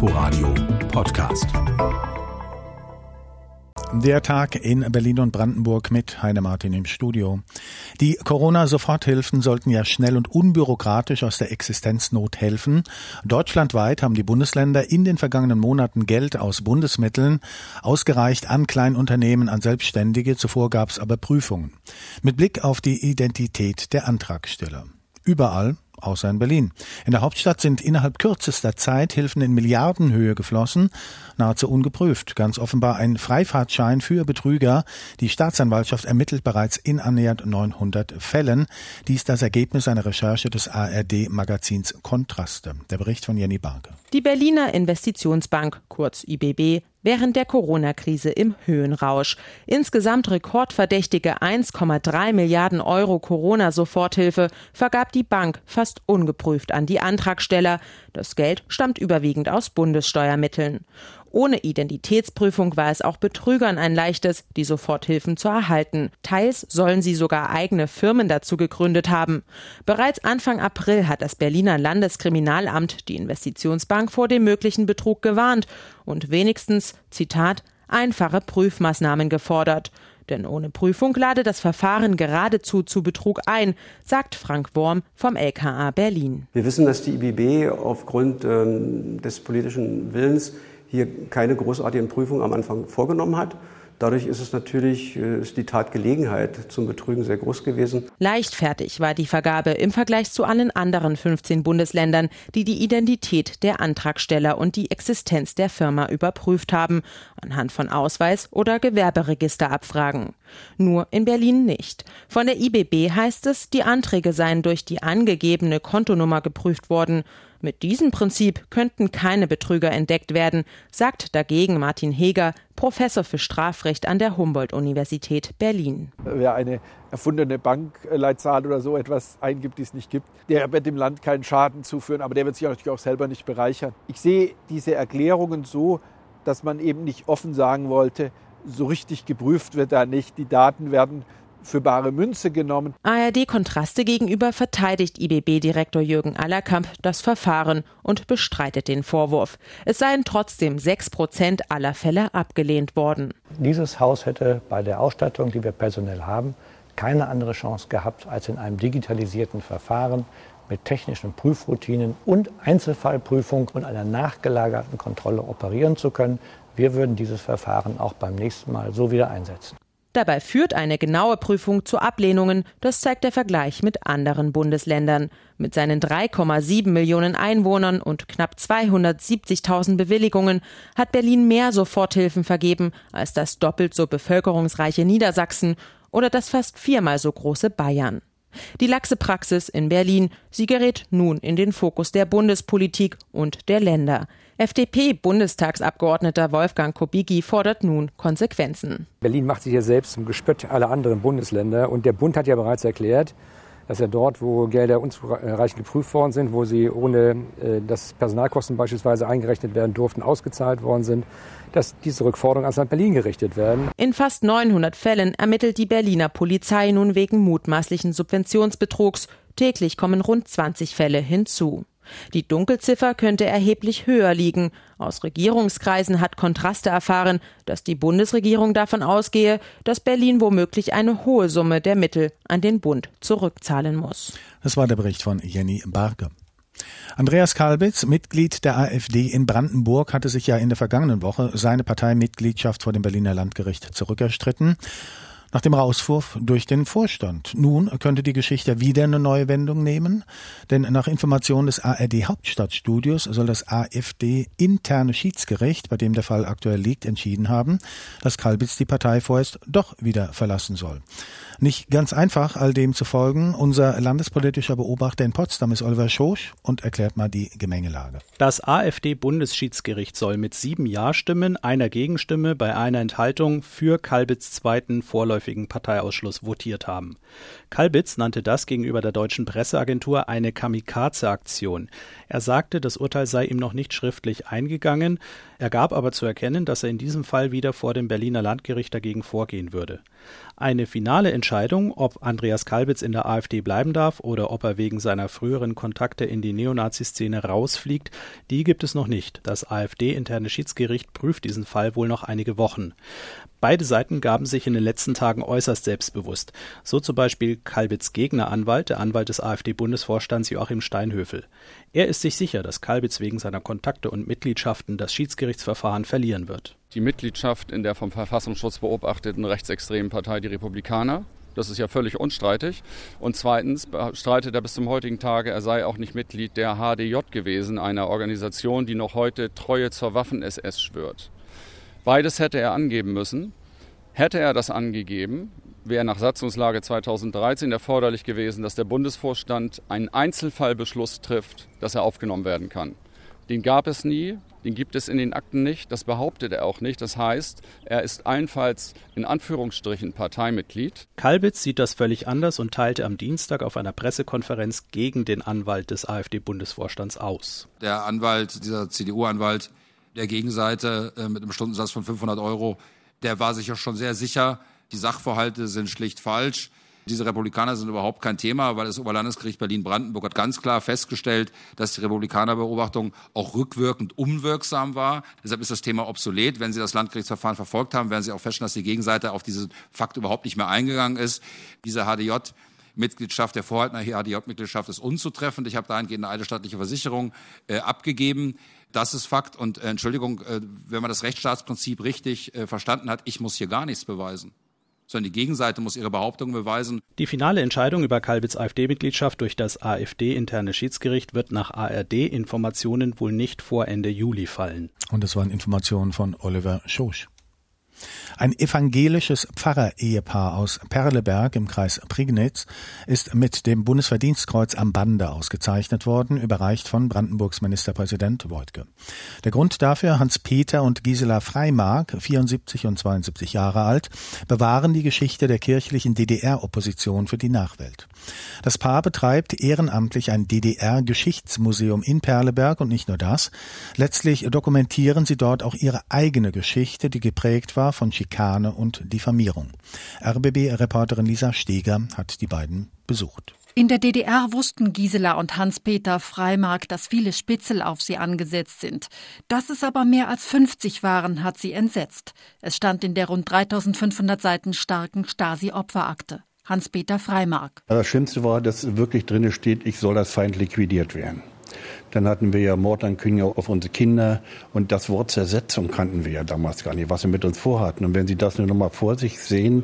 Inforadio Podcast. Der Tag in Berlin und Brandenburg mit Heine Martin im Studio. Die Corona-Soforthilfen sollten ja schnell und unbürokratisch aus der Existenznot helfen. Deutschlandweit haben die Bundesländer in den vergangenen Monaten Geld aus Bundesmitteln ausgereicht an Kleinunternehmen, an Selbstständige. Zuvor gab es aber Prüfungen. Mit Blick auf die Identität der Antragsteller. Überall außer in Berlin. In der Hauptstadt sind innerhalb kürzester Zeit Hilfen in Milliardenhöhe geflossen, nahezu ungeprüft. Ganz offenbar ein Freifahrtschein für Betrüger. Die Staatsanwaltschaft ermittelt bereits in annähernd 900 Fällen. Dies das Ergebnis einer Recherche des ARD-Magazins Kontraste. Der Bericht von Jenny Barke. Die Berliner Investitionsbank, kurz IBB, während der Corona-Krise im Höhenrausch. Insgesamt rekordverdächtige 1,3 Milliarden Euro Corona-Soforthilfe vergab die Bank fast ungeprüft an die Antragsteller. Das Geld stammt überwiegend aus Bundessteuermitteln. Ohne Identitätsprüfung war es auch Betrügern ein leichtes, die Soforthilfen zu erhalten. Teils sollen sie sogar eigene Firmen dazu gegründet haben. Bereits Anfang April hat das Berliner Landeskriminalamt die Investitionsbank vor dem möglichen Betrug gewarnt und wenigstens, Zitat, einfache Prüfmaßnahmen gefordert. Denn ohne Prüfung lade das Verfahren geradezu zu Betrug ein, sagt Frank Worm vom LKA Berlin. Wir wissen, dass die IBB aufgrund ähm, des politischen Willens hier keine großartigen Prüfungen am Anfang vorgenommen hat. Dadurch ist es natürlich äh, ist die Tatgelegenheit zum Betrügen sehr groß gewesen. Leichtfertig war die Vergabe im Vergleich zu allen anderen 15 Bundesländern, die die Identität der Antragsteller und die Existenz der Firma überprüft haben, anhand von Ausweis oder Gewerberegisterabfragen. Nur in Berlin nicht. Von der IBB heißt es, die Anträge seien durch die angegebene Kontonummer geprüft worden. Mit diesem Prinzip könnten keine Betrüger entdeckt werden, sagt dagegen Martin Heger, Professor für Strafrecht an der Humboldt-Universität Berlin. Wer eine erfundene Bankleitzahl oder so etwas eingibt, die es nicht gibt, der wird dem Land keinen Schaden zuführen, aber der wird sich natürlich auch selber nicht bereichern. Ich sehe diese Erklärungen so, dass man eben nicht offen sagen wollte, so richtig geprüft wird da nicht. Die Daten werden für bare Münze genommen. ARD-Kontraste gegenüber verteidigt IBB-Direktor Jürgen Allerkamp das Verfahren und bestreitet den Vorwurf. Es seien trotzdem sechs Prozent aller Fälle abgelehnt worden. Dieses Haus hätte bei der Ausstattung, die wir personell haben, keine andere Chance gehabt, als in einem digitalisierten Verfahren mit technischen Prüfroutinen und Einzelfallprüfung und einer nachgelagerten Kontrolle operieren zu können. Wir würden dieses Verfahren auch beim nächsten Mal so wieder einsetzen. Dabei führt eine genaue Prüfung zu Ablehnungen, das zeigt der Vergleich mit anderen Bundesländern. Mit seinen 3,7 Millionen Einwohnern und knapp 270.000 Bewilligungen hat Berlin mehr Soforthilfen vergeben als das doppelt so bevölkerungsreiche Niedersachsen oder das fast viermal so große Bayern. Die laxe Praxis in Berlin, sie gerät nun in den Fokus der Bundespolitik und der Länder. FDP-Bundestagsabgeordneter Wolfgang Kubicki fordert nun Konsequenzen. Berlin macht sich ja selbst zum Gespött aller anderen Bundesländer. Und der Bund hat ja bereits erklärt, dass er dort, wo Gelder unzureichend geprüft worden sind, wo sie ohne äh, dass Personalkosten beispielsweise eingerechnet werden durften, ausgezahlt worden sind, dass diese Rückforderungen ans Land Berlin gerichtet werden. In fast 900 Fällen ermittelt die Berliner Polizei nun wegen mutmaßlichen Subventionsbetrugs. Täglich kommen rund 20 Fälle hinzu. Die Dunkelziffer könnte erheblich höher liegen. Aus Regierungskreisen hat Kontraste erfahren, dass die Bundesregierung davon ausgehe, dass Berlin womöglich eine hohe Summe der Mittel an den Bund zurückzahlen muss. Das war der Bericht von Jenny Barke. Andreas Kalbitz, Mitglied der AfD in Brandenburg, hatte sich ja in der vergangenen Woche seine Parteimitgliedschaft vor dem Berliner Landgericht zurückerstritten nach dem Rauswurf durch den Vorstand. Nun könnte die Geschichte wieder eine neue Wendung nehmen, denn nach Informationen des ARD Hauptstadtstudios soll das AfD interne Schiedsgericht, bei dem der Fall aktuell liegt, entschieden haben, dass Kalbitz die Partei vorerst doch wieder verlassen soll. Nicht ganz einfach, all dem zu folgen. Unser landespolitischer Beobachter in Potsdam ist Oliver Schosch und erklärt mal die Gemengelage. Das AfD-Bundesschiedsgericht soll mit sieben Ja-Stimmen, einer Gegenstimme bei einer Enthaltung für Kalbitz zweiten vorläufigen vorläufigen Parteiausschluss votiert haben. Kalbitz nannte das gegenüber der deutschen Presseagentur eine Kamikaze-Aktion. Er sagte, das Urteil sei ihm noch nicht schriftlich eingegangen, er gab aber zu erkennen, dass er in diesem Fall wieder vor dem Berliner Landgericht dagegen vorgehen würde. Eine finale Entscheidung, ob Andreas Kalbitz in der AfD bleiben darf oder ob er wegen seiner früheren Kontakte in die Neonazi-Szene rausfliegt, die gibt es noch nicht. Das AfD-interne Schiedsgericht prüft diesen Fall wohl noch einige Wochen. Beide Seiten gaben sich in den letzten Tagen äußerst selbstbewusst. So zum Beispiel Kalbitz Gegneranwalt, der Anwalt des AfD-Bundesvorstands Joachim Steinhöfel. Er ist sich sicher, dass Kalbitz wegen seiner Kontakte und Mitgliedschaften das Schiedsgerichtsverfahren verlieren wird. Die Mitgliedschaft in der vom Verfassungsschutz beobachteten rechtsextremen Partei, die Republikaner, das ist ja völlig unstreitig. Und zweitens streitet er bis zum heutigen Tage, er sei auch nicht Mitglied der HDJ gewesen, einer Organisation, die noch heute Treue zur Waffen-SS schwört. Beides hätte er angeben müssen. Hätte er das angegeben, wäre nach Satzungslage 2013 erforderlich gewesen, dass der Bundesvorstand einen Einzelfallbeschluss trifft, dass er aufgenommen werden kann. Den gab es nie, den gibt es in den Akten nicht, das behauptet er auch nicht. Das heißt, er ist allenfalls in Anführungsstrichen Parteimitglied. Kalbitz sieht das völlig anders und teilte am Dienstag auf einer Pressekonferenz gegen den Anwalt des AfD-Bundesvorstands aus. Der Anwalt, dieser CDU-Anwalt, der Gegenseite äh, mit einem Stundensatz von 500 Euro, der war sich ja schon sehr sicher, die Sachverhalte sind schlicht falsch. Diese Republikaner sind überhaupt kein Thema, weil das Oberlandesgericht Berlin-Brandenburg hat ganz klar festgestellt, dass die Republikanerbeobachtung auch rückwirkend unwirksam war. Deshalb ist das Thema obsolet. Wenn Sie das Landgerichtsverfahren verfolgt haben, werden Sie auch feststellen, dass die Gegenseite auf diesen Fakt überhaupt nicht mehr eingegangen ist. Diese HDJ Mitgliedschaft, der Vorhalter HDJ-Mitgliedschaft ist unzutreffend. Ich habe dahingehend eine eidesstattliche Versicherung äh, abgegeben. Das ist Fakt. Und äh, Entschuldigung, äh, wenn man das Rechtsstaatsprinzip richtig äh, verstanden hat, ich muss hier gar nichts beweisen sondern die Gegenseite muss ihre Behauptungen beweisen. Die finale Entscheidung über Kalbitz AfD-Mitgliedschaft durch das AfD-interne Schiedsgericht wird nach ARD-Informationen wohl nicht vor Ende Juli fallen. Und das waren Informationen von Oliver Schosch. Ein evangelisches Pfarrer-Ehepaar aus Perleberg im Kreis Prignitz ist mit dem Bundesverdienstkreuz am Bande ausgezeichnet worden, überreicht von Brandenburgs Ministerpräsident Wojtke. Der Grund dafür, Hans-Peter und Gisela Freimark, 74 und 72 Jahre alt, bewahren die Geschichte der kirchlichen DDR-Opposition für die Nachwelt. Das Paar betreibt ehrenamtlich ein DDR-Geschichtsmuseum in Perleberg und nicht nur das. Letztlich dokumentieren sie dort auch ihre eigene Geschichte, die geprägt war von Schikane und Diffamierung. RBB-Reporterin Lisa Steger hat die beiden besucht. In der DDR wussten Gisela und Hans-Peter Freimark, dass viele Spitzel auf sie angesetzt sind. Dass es aber mehr als 50 waren, hat sie entsetzt. Es stand in der rund 3500 Seiten starken Stasi-Opferakte. Hans-Peter Freimark. Das Schlimmste war, dass wirklich drin steht, ich soll als Feind liquidiert werden. Dann hatten wir ja Mordankündigung auf unsere Kinder und das Wort Zersetzung kannten wir ja damals gar nicht, was sie mit uns vorhatten. Und wenn Sie das nur noch mal vor sich sehen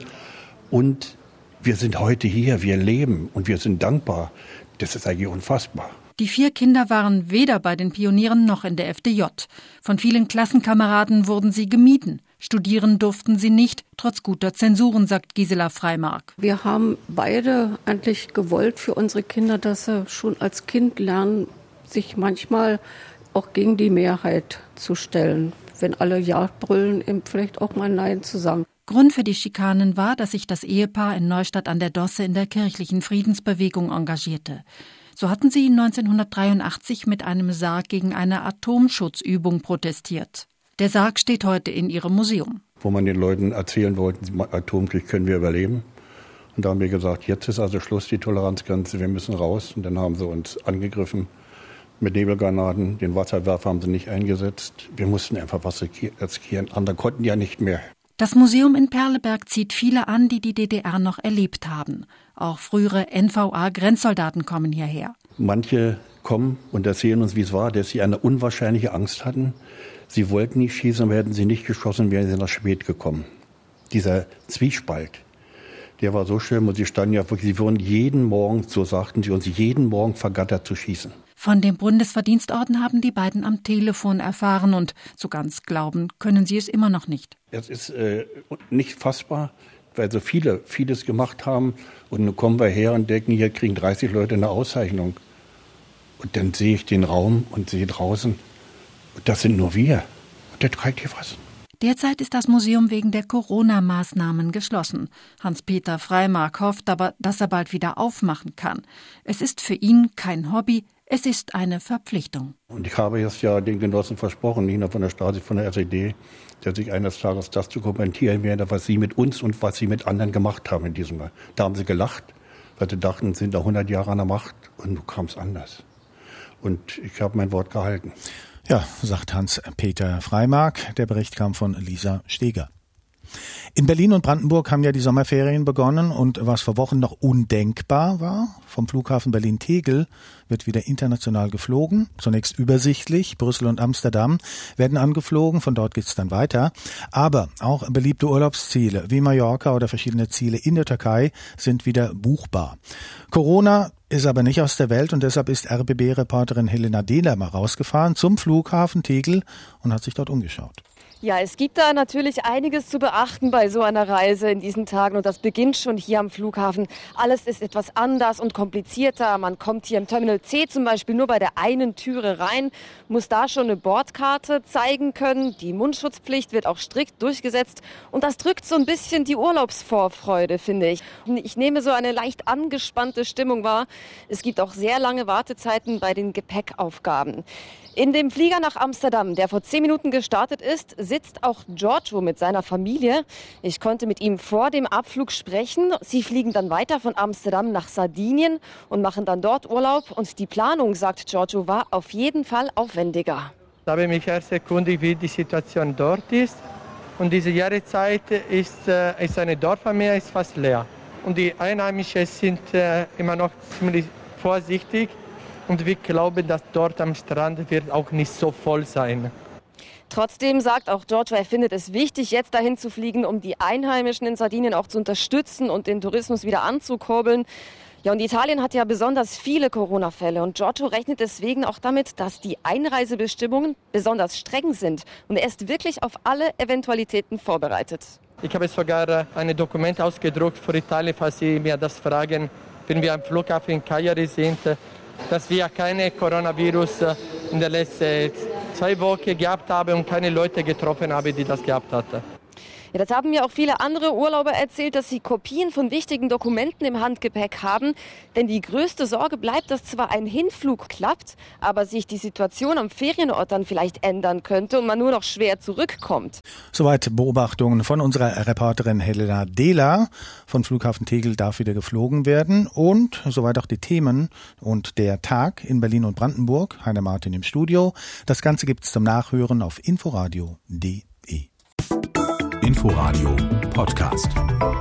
und wir sind heute hier, wir leben und wir sind dankbar, das ist eigentlich unfassbar. Die vier Kinder waren weder bei den Pionieren noch in der FDJ. Von vielen Klassenkameraden wurden sie gemieden. Studieren durften sie nicht, trotz guter Zensuren, sagt Gisela Freimark. Wir haben beide eigentlich gewollt für unsere Kinder, dass sie schon als Kind lernen, sich manchmal auch gegen die Mehrheit zu stellen. Wenn alle Ja brüllen, eben vielleicht auch mal Nein zu sagen. Grund für die Schikanen war, dass sich das Ehepaar in Neustadt an der Dosse in der kirchlichen Friedensbewegung engagierte. So hatten sie 1983 mit einem Sarg gegen eine Atomschutzübung protestiert. Der Sarg steht heute in ihrem Museum. Wo man den Leuten erzählen wollte, Atomkrieg können wir überleben. Und da haben wir gesagt, jetzt ist also Schluss, die Toleranzgrenze, wir müssen raus. Und dann haben sie uns angegriffen mit Nebelgranaten. Den Wasserwerfer haben sie nicht eingesetzt. Wir mussten einfach was riskieren. Andere konnten ja nicht mehr. Das Museum in Perleberg zieht viele an, die die DDR noch erlebt haben. Auch frühere NVA-Grenzsoldaten kommen hierher. Manche kommen und erzählen uns, wie es war, dass sie eine unwahrscheinliche Angst hatten. Sie wollten nicht schießen, aber hätten sie nicht geschossen, wären sie nach spät gekommen. Dieser Zwiespalt, der war so schön und sie standen ja wirklich, sie wurden jeden Morgen, so sagten sie uns, jeden Morgen vergattert zu schießen. Von dem Bundesverdienstorden haben die beiden am Telefon erfahren und so ganz glauben können sie es immer noch nicht. Es ist äh, nicht fassbar, weil so viele vieles gemacht haben und nun kommen wir her und denken, hier kriegen 30 Leute eine Auszeichnung. Und dann sehe ich den Raum und sehe draußen, das sind nur wir. Und das kriegt hier was. Derzeit ist das Museum wegen der Corona-Maßnahmen geschlossen. Hans-Peter Freimark hofft aber, dass er bald wieder aufmachen kann. Es ist für ihn kein Hobby, es ist eine Verpflichtung. Und ich habe jetzt ja den Genossen versprochen, nicht nur von der Stasi, von der SED, dass ich eines Tages das zu kommentieren werde, was sie mit uns und was sie mit anderen gemacht haben in diesem Jahr. Da haben sie gelacht, weil sie dachten, sind da 100 Jahre an der Macht und nun kam es anders. Und ich habe mein Wort gehalten. Ja, sagt Hans-Peter Freimark. Der Bericht kam von Lisa Steger. In Berlin und Brandenburg haben ja die Sommerferien begonnen und was vor Wochen noch undenkbar war, vom Flughafen Berlin-Tegel wird wieder international geflogen. Zunächst übersichtlich. Brüssel und Amsterdam werden angeflogen. Von dort geht's dann weiter. Aber auch beliebte Urlaubsziele wie Mallorca oder verschiedene Ziele in der Türkei sind wieder buchbar. Corona ist aber nicht aus der Welt und deshalb ist RBB-Reporterin Helena Dehler mal rausgefahren zum Flughafen Tegel und hat sich dort umgeschaut. Ja, es gibt da natürlich einiges zu beachten bei so einer Reise in diesen Tagen und das beginnt schon hier am Flughafen. Alles ist etwas anders und komplizierter. Man kommt hier im Terminal C zum Beispiel nur bei der einen Türe rein, muss da schon eine Bordkarte zeigen können. Die Mundschutzpflicht wird auch strikt durchgesetzt und das drückt so ein bisschen die Urlaubsvorfreude, finde ich. Ich nehme so eine leicht angespannte Stimmung wahr. Es gibt auch sehr lange Wartezeiten bei den Gepäckaufgaben. In dem Flieger nach Amsterdam, der vor zehn Minuten gestartet ist, sitzt auch Giorgio mit seiner Familie. Ich konnte mit ihm vor dem Abflug sprechen. Sie fliegen dann weiter von Amsterdam nach Sardinien und machen dann dort Urlaub. Und die Planung, sagt Giorgio, war auf jeden Fall aufwendiger. Ich habe mich erst erkundigt, wie die Situation dort ist. Und diese Jahreszeit ist, äh, ist eine Dorfarmee, ist fast leer. Und die Einheimischen sind äh, immer noch ziemlich vorsichtig und wir glauben, dass dort am Strand wird auch nicht so voll sein. Trotzdem sagt auch Giorgio, er findet es wichtig, jetzt dahin zu fliegen, um die Einheimischen in Sardinien auch zu unterstützen und den Tourismus wieder anzukurbeln. Ja, und Italien hat ja besonders viele Corona-Fälle und Giorgio rechnet deswegen auch damit, dass die Einreisebestimmungen besonders streng sind und er ist wirklich auf alle Eventualitäten vorbereitet. Ich habe sogar ein Dokument ausgedruckt für Italien, falls Sie mir das fragen, wenn wir am Flughafen in Cagliari sind dass wir keine Coronavirus äh, in den letzten zwei Wochen gehabt haben und keine Leute getroffen haben, die das gehabt hatten. Ja, das haben mir auch viele andere Urlauber erzählt, dass sie Kopien von wichtigen Dokumenten im Handgepäck haben. Denn die größte Sorge bleibt, dass zwar ein Hinflug klappt, aber sich die Situation am Ferienort dann vielleicht ändern könnte und man nur noch schwer zurückkommt. Soweit Beobachtungen von unserer Reporterin Helena Dehler. Von Flughafen Tegel darf wieder geflogen werden und soweit auch die Themen und der Tag in Berlin und Brandenburg. Heiner Martin im Studio. Das Ganze gibt's zum Nachhören auf inforadio.de. Inforadio Podcast.